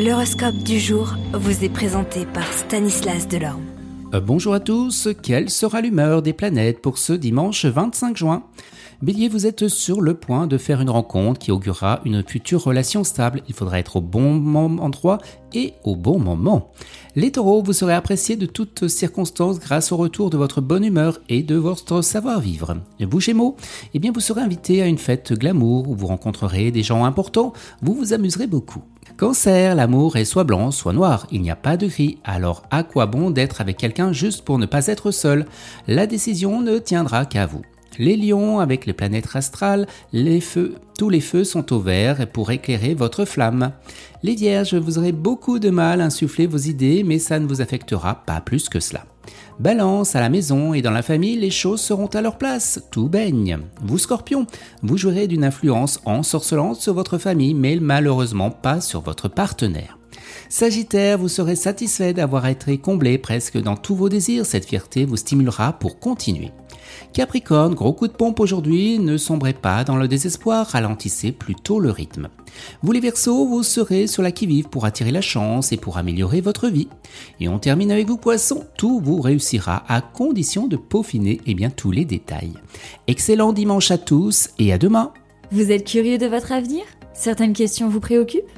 L'horoscope du jour vous est présenté par Stanislas Delorme. Euh, bonjour à tous, quelle sera l'humeur des planètes pour ce dimanche 25 juin? Bélier, vous êtes sur le point de faire une rencontre qui augurera une future relation stable. Il faudra être au bon endroit et au bon moment. Les taureaux, vous serez appréciés de toutes circonstances grâce au retour de votre bonne humeur et de votre savoir-vivre. Vous Gémeaux, eh bien vous serez invité à une fête glamour où vous rencontrerez des gens importants, vous vous amuserez beaucoup. Cancer, l'amour est soit blanc, soit noir, il n'y a pas de gris, alors à quoi bon d'être avec quelqu'un juste pour ne pas être seul? La décision ne tiendra qu'à vous. Les lions, avec les planètes astrales, les feux, tous les feux sont au vert pour éclairer votre flamme. Les vierges, vous aurez beaucoup de mal à insuffler vos idées, mais ça ne vous affectera pas plus que cela. Balance, à la maison et dans la famille, les choses seront à leur place, tout baigne. Vous scorpions, vous jouerez d'une influence ensorcelante sur votre famille, mais malheureusement pas sur votre partenaire. Sagittaire, vous serez satisfait d'avoir été comblé presque dans tous vos désirs, cette fierté vous stimulera pour continuer. Capricorne, gros coup de pompe aujourd'hui, ne sombrez pas dans le désespoir, ralentissez plutôt le rythme. Vous les Verseaux, vous serez sur la qui-vive pour attirer la chance et pour améliorer votre vie. Et on termine avec vous Poissons, tout vous réussira à condition de peaufiner eh bien, tous les détails. Excellent dimanche à tous et à demain. Vous êtes curieux de votre avenir? Certaines questions vous préoccupent?